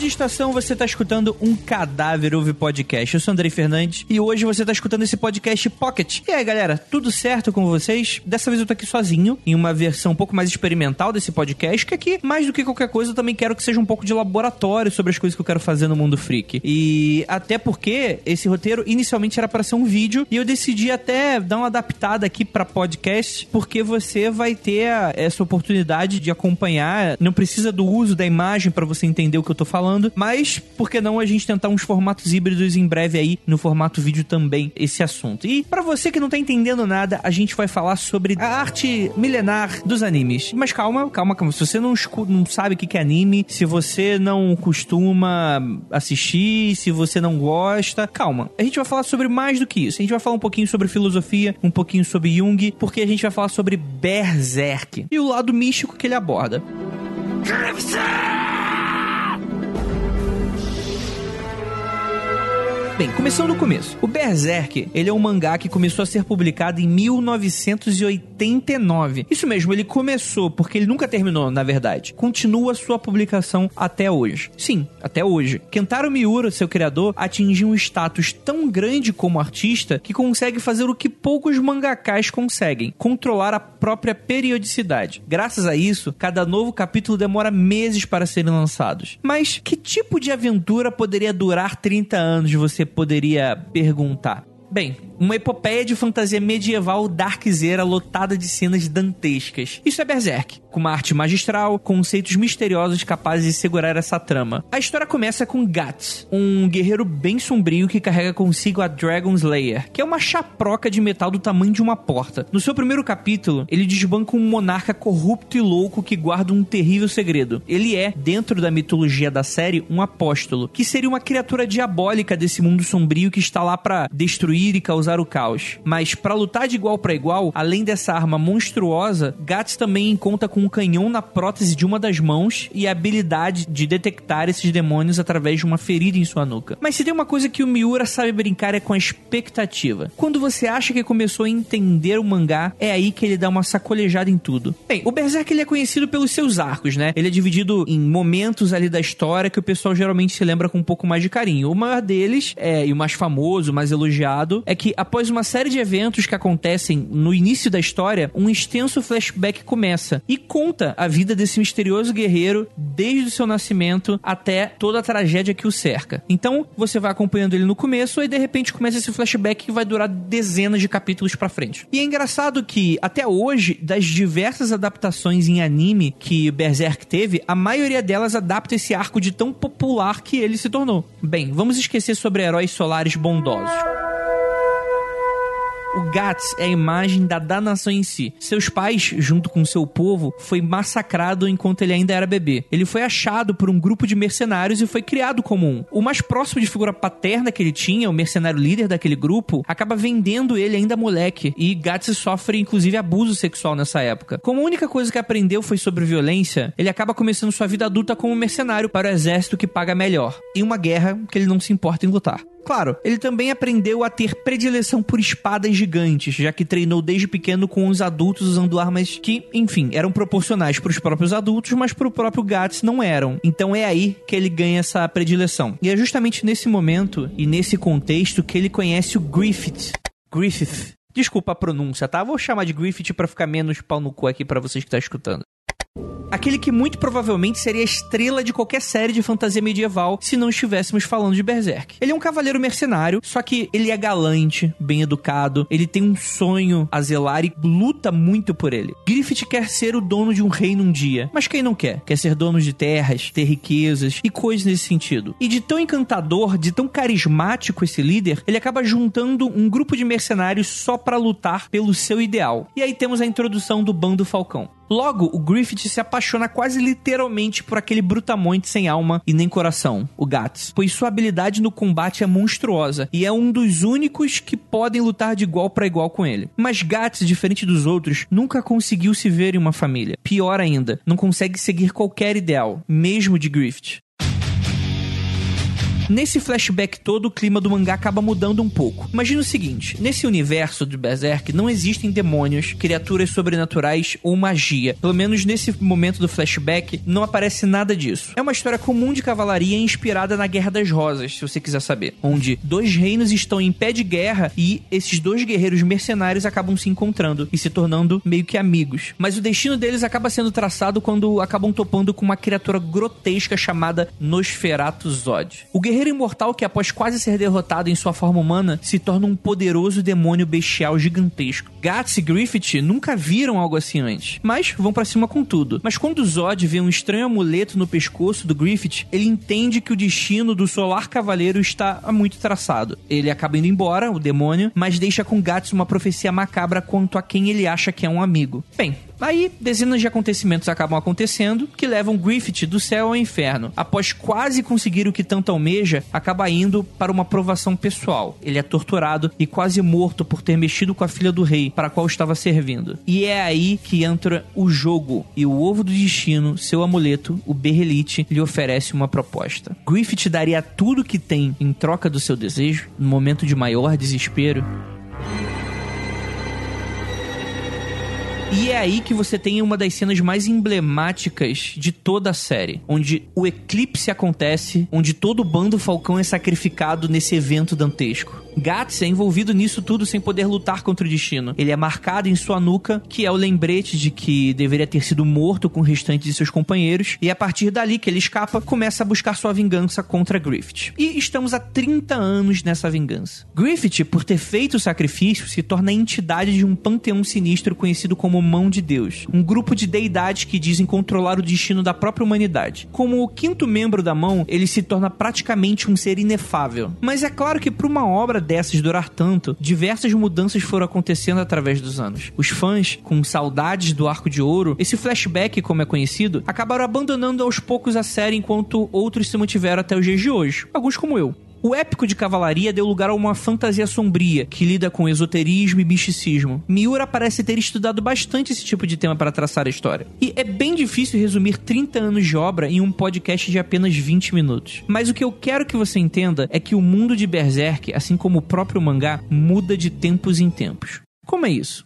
de estação, você tá escutando um Cadáver Ouve Podcast. Eu sou Andrei Fernandes e hoje você tá escutando esse podcast Pocket. E aí, galera, tudo certo com vocês? Dessa vez eu tô aqui sozinho, em uma versão um pouco mais experimental desse podcast, que aqui, mais do que qualquer coisa, eu também quero que seja um pouco de laboratório sobre as coisas que eu quero fazer no mundo freak. E até porque esse roteiro inicialmente era para ser um vídeo e eu decidi até dar uma adaptada aqui para podcast, porque você vai ter essa oportunidade de acompanhar, não precisa do uso da imagem para você entender o que eu tô falando, mas por que não a gente tentar uns formatos híbridos em breve aí no formato vídeo também esse assunto. E para você que não tá entendendo nada, a gente vai falar sobre a arte milenar dos animes. Mas calma, calma, calma. Se você não, não sabe o que é anime, se você não costuma assistir, se você não gosta, calma. A gente vai falar sobre mais do que isso. A gente vai falar um pouquinho sobre filosofia, um pouquinho sobre Jung, porque a gente vai falar sobre Berserk e o lado místico que ele aborda. Bem, começando do começo. O Berserk, ele é um mangá que começou a ser publicado em 1989. Isso mesmo, ele começou, porque ele nunca terminou, na verdade. Continua sua publicação até hoje. Sim, até hoje. Kentaro Miura, seu criador, atingiu um status tão grande como artista que consegue fazer o que poucos mangakás conseguem: controlar a própria periodicidade. Graças a isso, cada novo capítulo demora meses para serem lançados. Mas que tipo de aventura poderia durar 30 anos, você poderia perguntar? Bem, uma epopeia de fantasia medieval darkzeira lotada de cenas dantescas. Isso é Berserk, com uma arte magistral, conceitos misteriosos capazes de segurar essa trama. A história começa com Guts, um guerreiro bem sombrio que carrega consigo a Dragon Slayer, que é uma chaproca de metal do tamanho de uma porta. No seu primeiro capítulo, ele desbanca um monarca corrupto e louco que guarda um terrível segredo. Ele é, dentro da mitologia da série, um apóstolo, que seria uma criatura diabólica desse mundo sombrio que está lá para destruir e causar o caos. Mas para lutar de igual para igual, além dessa arma monstruosa, Guts também conta com um canhão na prótese de uma das mãos e a habilidade de detectar esses demônios através de uma ferida em sua nuca. Mas se tem uma coisa que o Miura sabe brincar é com a expectativa. Quando você acha que começou a entender o mangá, é aí que ele dá uma sacolejada em tudo. Bem, o Berserk ele é conhecido pelos seus arcos, né? Ele é dividido em momentos ali da história que o pessoal geralmente se lembra com um pouco mais de carinho. O maior deles, é, e o mais famoso, o mais elogiado, é que após uma série de eventos que acontecem no início da história, um extenso flashback começa e conta a vida desse misterioso guerreiro desde o seu nascimento até toda a tragédia que o cerca. Então, você vai acompanhando ele no começo e de repente começa esse flashback que vai durar dezenas de capítulos para frente. E é engraçado que até hoje, das diversas adaptações em anime que Berserk teve, a maioria delas adapta esse arco de tão popular que ele se tornou. Bem, vamos esquecer sobre heróis solares bondosos. O Gats é a imagem da danação em si. Seus pais, junto com seu povo, foi massacrado enquanto ele ainda era bebê. Ele foi achado por um grupo de mercenários e foi criado como um. O mais próximo de figura paterna que ele tinha, o mercenário líder daquele grupo, acaba vendendo ele ainda moleque. E Gats sofre, inclusive, abuso sexual nessa época. Como a única coisa que aprendeu foi sobre violência, ele acaba começando sua vida adulta como mercenário para o exército que paga melhor. Em uma guerra que ele não se importa em lutar. Claro, ele também aprendeu a ter predileção por espadas gigantes, já que treinou desde pequeno com os adultos usando armas que, enfim, eram proporcionais para os próprios adultos, mas para o próprio Gats não eram. Então é aí que ele ganha essa predileção. E é justamente nesse momento e nesse contexto que ele conhece o Griffith. Griffith. Desculpa a pronúncia, tá? Vou chamar de Griffith para ficar menos pau no cu aqui para vocês que estão tá escutando aquele que muito provavelmente seria a estrela de qualquer série de fantasia medieval se não estivéssemos falando de Berserk. Ele é um cavaleiro mercenário, só que ele é galante, bem educado, ele tem um sonho a zelar e luta muito por ele. Griffith quer ser o dono de um reino um dia, mas quem não quer? Quer ser dono de terras, ter riquezas e coisas nesse sentido. E de tão encantador, de tão carismático esse líder, ele acaba juntando um grupo de mercenários só para lutar pelo seu ideal. E aí temos a introdução do Bando Falcão. Logo, o Griffith se apaixona quase literalmente por aquele brutamonte sem alma e nem coração, o Gats, pois sua habilidade no combate é monstruosa e é um dos únicos que podem lutar de igual para igual com ele. Mas Gats, diferente dos outros, nunca conseguiu se ver em uma família. Pior ainda, não consegue seguir qualquer ideal, mesmo de Griffith. Nesse flashback todo, o clima do mangá acaba mudando um pouco. Imagina o seguinte: nesse universo de Berserk não existem demônios, criaturas sobrenaturais ou magia. Pelo menos nesse momento do flashback, não aparece nada disso. É uma história comum de cavalaria inspirada na Guerra das Rosas, se você quiser saber. Onde dois reinos estão em pé de guerra e esses dois guerreiros mercenários acabam se encontrando e se tornando meio que amigos. Mas o destino deles acaba sendo traçado quando acabam topando com uma criatura grotesca chamada Nosferatu Zod. O guerreiro imortal que após quase ser derrotado em sua forma humana se torna um poderoso demônio bestial gigantesco. Guts e Griffith nunca viram algo assim antes, mas vão para cima com tudo. Mas quando Zod vê um estranho amuleto no pescoço do Griffith, ele entende que o destino do Solar Cavaleiro está muito traçado. Ele acaba indo embora, o demônio, mas deixa com Guts uma profecia macabra quanto a quem ele acha que é um amigo. Bem, Aí, dezenas de acontecimentos acabam acontecendo que levam Griffith do céu ao inferno. Após quase conseguir o que tanto almeja, acaba indo para uma provação pessoal. Ele é torturado e quase morto por ter mexido com a filha do rei para a qual estava servindo. E é aí que entra o jogo e o ovo do destino, seu amuleto, o Berrelite, lhe oferece uma proposta. Griffith daria tudo que tem em troca do seu desejo, no momento de maior desespero. E é aí que você tem uma das cenas mais emblemáticas de toda a série, onde o eclipse acontece, onde todo o bando Falcão é sacrificado nesse evento dantesco. Guts é envolvido nisso tudo sem poder lutar contra o destino. Ele é marcado em sua nuca, que é o lembrete de que deveria ter sido morto com o restante de seus companheiros, e é a partir dali que ele escapa, começa a buscar sua vingança contra Griffith. E estamos há 30 anos nessa vingança. Griffith, por ter feito o sacrifício, se torna a entidade de um panteão sinistro conhecido como Mão de Deus, um grupo de deidades que dizem controlar o destino da própria humanidade. Como o quinto membro da Mão, ele se torna praticamente um ser inefável. Mas é claro que para uma obra dessas durar tanto, diversas mudanças foram acontecendo através dos anos. Os fãs, com saudades do Arco de Ouro, esse flashback, como é conhecido, acabaram abandonando aos poucos a série enquanto outros se mantiveram até os dias de hoje. Alguns como eu. O épico de cavalaria deu lugar a uma fantasia sombria que lida com esoterismo e misticismo. Miura parece ter estudado bastante esse tipo de tema para traçar a história. E é bem difícil resumir 30 anos de obra em um podcast de apenas 20 minutos. Mas o que eu quero que você entenda é que o mundo de Berserk, assim como o próprio mangá, muda de tempos em tempos. Como é isso?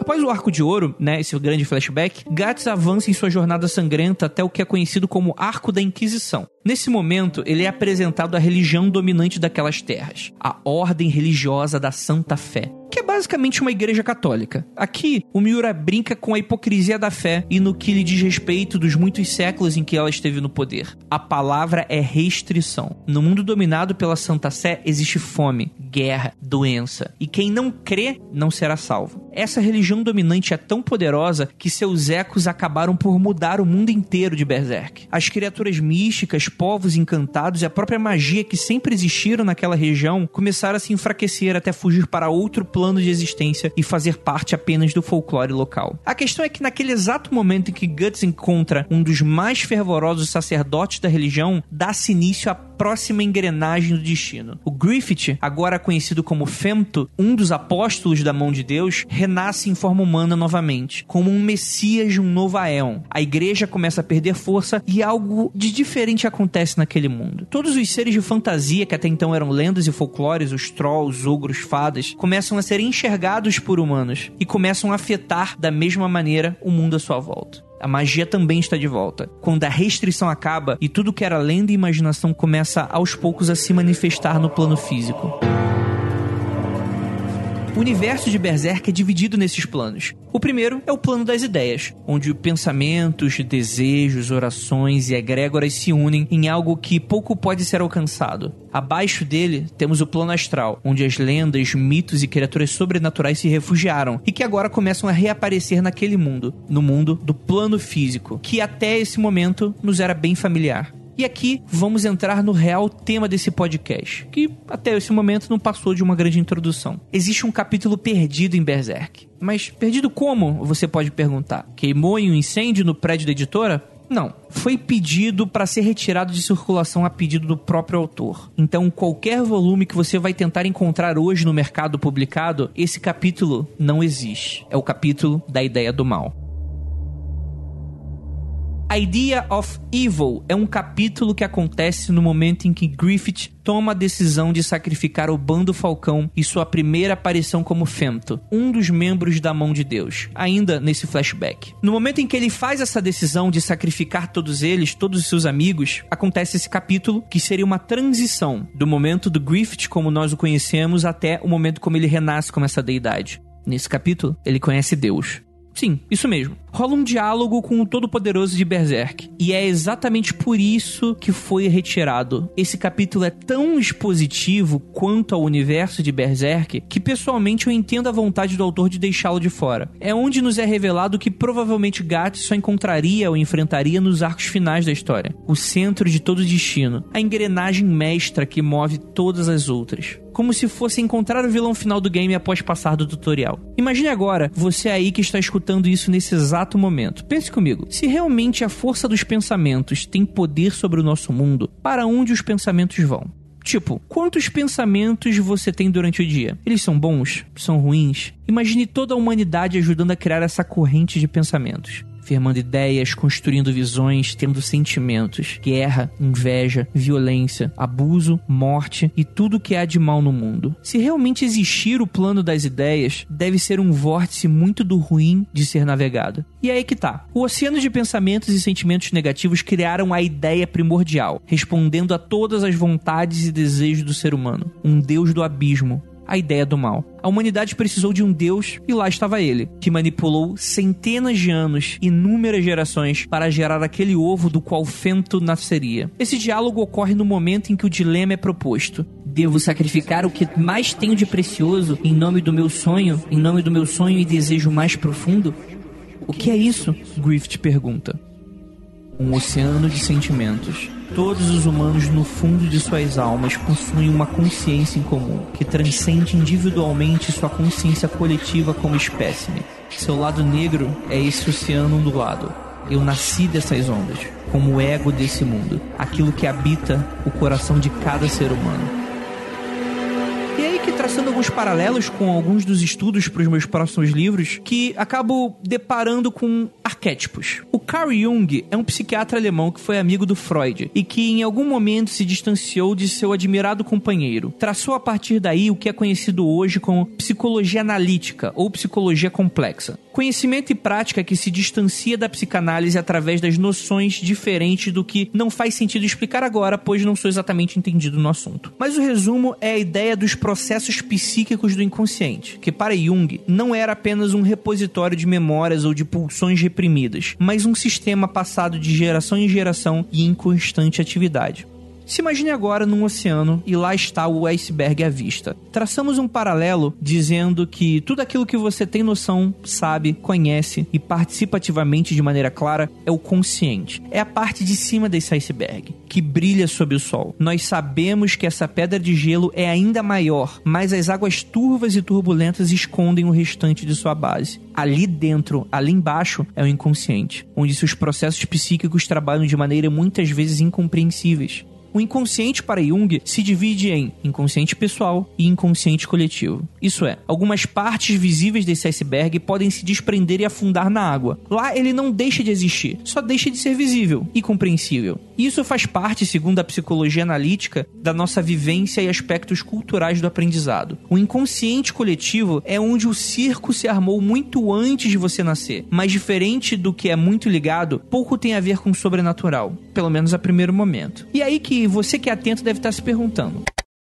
Após o Arco de Ouro, né, esse grande flashback, Guts avança em sua jornada sangrenta até o que é conhecido como Arco da Inquisição. Nesse momento, ele é apresentado à religião dominante daquelas terras, a Ordem Religiosa da Santa Fé, que é basicamente uma igreja católica. Aqui, o Miura brinca com a hipocrisia da fé e no que lhe diz respeito dos muitos séculos em que ela esteve no poder. A palavra é restrição. No mundo dominado pela Santa Sé existe fome, guerra, doença, e quem não crê não será salvo. Essa religião dominante é tão poderosa que seus ecos acabaram por mudar o mundo inteiro de Berserk. As criaturas místicas, povos encantados e a própria magia que sempre existiram naquela região começaram a se enfraquecer até fugir para outro plano de existência e fazer parte apenas do folclore local. A questão é que naquele exato momento em que Guts encontra um dos mais fervorosos sacerdotes da religião, dá-se início à próxima engrenagem do destino. O Griffith, agora conhecido como Femto, um dos apóstolos da mão de Deus, renasce em forma humana novamente, como um messias de um novo Aeon. A igreja começa a perder força e algo de diferente acontece naquele mundo. Todos os seres de fantasia que até então eram lendas e folclores, os trolls, ogros, fadas, começam a ser enxergados por humanos e começam a afetar da mesma maneira o mundo à sua volta. A magia também está de volta. Quando a restrição acaba e tudo que era lenda e imaginação começa aos poucos a se manifestar no plano físico. O universo de Berserk é dividido nesses planos. O primeiro é o plano das ideias, onde pensamentos, desejos, orações e egrégoras se unem em algo que pouco pode ser alcançado. Abaixo dele temos o plano astral, onde as lendas, mitos e criaturas sobrenaturais se refugiaram e que agora começam a reaparecer naquele mundo, no mundo do plano físico, que até esse momento nos era bem familiar. E aqui vamos entrar no real tema desse podcast, que até esse momento não passou de uma grande introdução. Existe um capítulo perdido em Berserk. Mas perdido como? Você pode perguntar. Queimou em um incêndio no prédio da editora? Não, foi pedido para ser retirado de circulação a pedido do próprio autor. Então, qualquer volume que você vai tentar encontrar hoje no mercado publicado, esse capítulo não existe. É o capítulo da ideia do mal. Idea of Evil é um capítulo que acontece no momento em que Griffith toma a decisão de sacrificar o Bando Falcão e sua primeira aparição como Femto, um dos membros da mão de Deus, ainda nesse flashback. No momento em que ele faz essa decisão de sacrificar todos eles, todos os seus amigos, acontece esse capítulo que seria uma transição do momento do Griffith como nós o conhecemos até o momento como ele renasce como essa deidade. Nesse capítulo, ele conhece Deus. Sim, isso mesmo. Rola um diálogo com o Todo-Poderoso de Berserk. E é exatamente por isso que foi retirado. Esse capítulo é tão expositivo quanto ao universo de Berserk que pessoalmente eu entendo a vontade do autor de deixá-lo de fora. É onde nos é revelado que provavelmente Gatt só encontraria ou enfrentaria nos arcos finais da história. O centro de todo destino. A engrenagem mestra que move todas as outras como se fosse encontrar o vilão final do game após passar do tutorial. Imagine agora você aí que está escutando isso nesse exato momento. Pense comigo, se realmente a força dos pensamentos tem poder sobre o nosso mundo, para onde os pensamentos vão? Tipo, quantos pensamentos você tem durante o dia? Eles são bons? São ruins? Imagine toda a humanidade ajudando a criar essa corrente de pensamentos firmando ideias, construindo visões, tendo sentimentos, guerra, inveja, violência, abuso, morte e tudo que há de mal no mundo. Se realmente existir o plano das ideias, deve ser um vórtice muito do ruim de ser navegado. E aí que tá. O oceano de pensamentos e sentimentos negativos criaram a ideia primordial, respondendo a todas as vontades e desejos do ser humano. Um deus do abismo, a ideia do mal. A humanidade precisou de um Deus e lá estava ele, que manipulou centenas de anos, inúmeras gerações, para gerar aquele ovo do qual Fento nasceria. Esse diálogo ocorre no momento em que o dilema é proposto. Devo sacrificar o que mais tenho de precioso em nome do meu sonho, em nome do meu sonho e desejo mais profundo? O que é isso? Griffith pergunta. Um oceano de sentimentos Todos os humanos, no fundo de suas almas, possuem uma consciência em comum, que transcende individualmente sua consciência coletiva como espécime. Seu lado negro é esse oceano ondulado. Eu nasci dessas ondas, como o ego desse mundo, aquilo que habita o coração de cada ser humano. Aí que traçando alguns paralelos com alguns dos estudos para os meus próximos livros, que acabo deparando com arquétipos. O Carl Jung é um psiquiatra alemão que foi amigo do Freud e que em algum momento se distanciou de seu admirado companheiro. Traçou a partir daí o que é conhecido hoje como psicologia analítica ou psicologia complexa. Conhecimento e prática que se distancia da psicanálise através das noções diferentes do que não faz sentido explicar agora, pois não sou exatamente entendido no assunto. Mas o resumo é a ideia dos processos psíquicos do inconsciente, que para Jung não era apenas um repositório de memórias ou de pulsões reprimidas, mas um sistema passado de geração em geração e em constante atividade. Se imagine agora num oceano e lá está o iceberg à vista. Traçamos um paralelo dizendo que tudo aquilo que você tem noção, sabe, conhece e participa ativamente de maneira clara é o consciente. É a parte de cima desse iceberg, que brilha sob o sol. Nós sabemos que essa pedra de gelo é ainda maior, mas as águas turvas e turbulentas escondem o restante de sua base. Ali dentro, ali embaixo, é o inconsciente, onde seus processos psíquicos trabalham de maneira muitas vezes incompreensíveis. O inconsciente para Jung se divide em inconsciente pessoal e inconsciente coletivo. Isso é, algumas partes visíveis desse iceberg podem se desprender e afundar na água. Lá ele não deixa de existir, só deixa de ser visível e compreensível. Isso faz parte, segundo a psicologia analítica, da nossa vivência e aspectos culturais do aprendizado. O inconsciente coletivo é onde o circo se armou muito antes de você nascer, mas diferente do que é muito ligado, pouco tem a ver com o sobrenatural, pelo menos a primeiro momento. E aí que você que é atento deve estar se perguntando.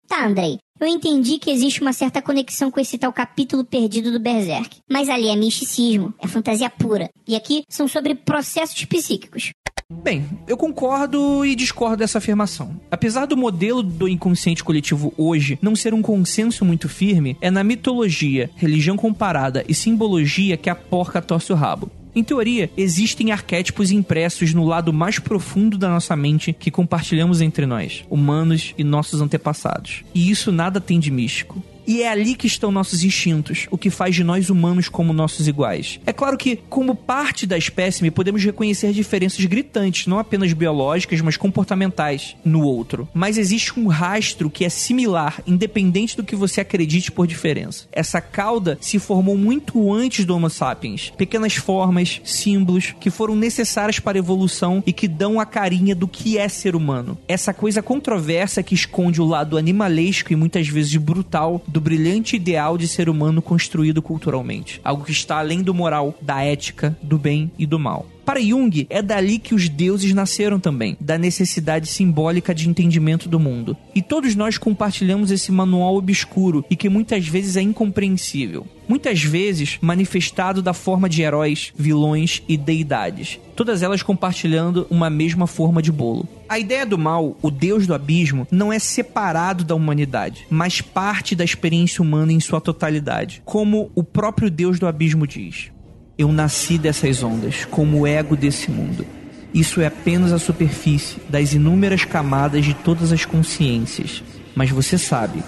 Tá, Andrei. Eu entendi que existe uma certa conexão com esse tal capítulo perdido do Berserk. Mas ali é misticismo, é fantasia pura. E aqui são sobre processos psíquicos. Bem, eu concordo e discordo dessa afirmação. Apesar do modelo do inconsciente coletivo hoje não ser um consenso muito firme, é na mitologia, religião comparada e simbologia que a porca torce o rabo. Em teoria, existem arquétipos impressos no lado mais profundo da nossa mente que compartilhamos entre nós, humanos e nossos antepassados. E isso nada tem de místico. E é ali que estão nossos instintos, o que faz de nós humanos como nossos iguais. É claro que, como parte da espécime, podemos reconhecer diferenças gritantes, não apenas biológicas, mas comportamentais no outro. Mas existe um rastro que é similar, independente do que você acredite por diferença. Essa cauda se formou muito antes do Homo sapiens. Pequenas formas, símbolos que foram necessárias para a evolução e que dão a carinha do que é ser humano. Essa coisa controversa que esconde o lado animalesco e muitas vezes brutal brilhante ideal de ser humano construído culturalmente. Algo que está além do moral, da ética, do bem e do mal. Para Jung, é dali que os deuses nasceram também, da necessidade simbólica de entendimento do mundo. E todos nós compartilhamos esse manual obscuro e que muitas vezes é incompreensível. Muitas vezes manifestado da forma de heróis, vilões e deidades. Todas elas compartilhando uma mesma forma de bolo. A ideia do mal, o deus do abismo, não é separado da humanidade, mas parte da experiência humana em sua totalidade, como o próprio deus do abismo diz. Eu nasci dessas ondas, como o ego desse mundo. Isso é apenas a superfície das inúmeras camadas de todas as consciências. Mas você sabe,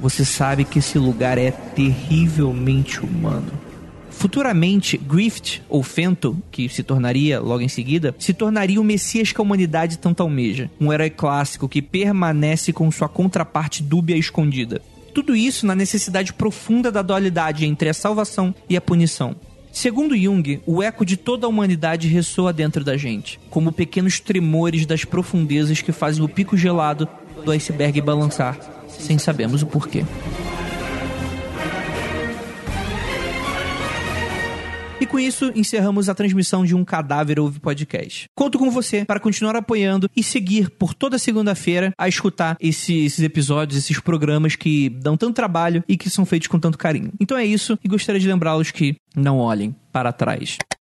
você sabe que esse lugar é terrivelmente humano. Futuramente, Grift, ou Fento, que se tornaria logo em seguida, se tornaria o messias que a humanidade tanto almeja. Um herói clássico que permanece com sua contraparte dúbia e escondida. Tudo isso na necessidade profunda da dualidade entre a salvação e a punição. Segundo Jung, o eco de toda a humanidade ressoa dentro da gente, como pequenos tremores das profundezas que fazem o pico gelado do iceberg balançar, sem sabermos o porquê. Com isso, encerramos a transmissão de um Cadáver Ouve Podcast. Conto com você para continuar apoiando e seguir por toda segunda-feira a escutar esse, esses episódios, esses programas que dão tanto trabalho e que são feitos com tanto carinho. Então é isso, e gostaria de lembrá-los que não olhem para trás.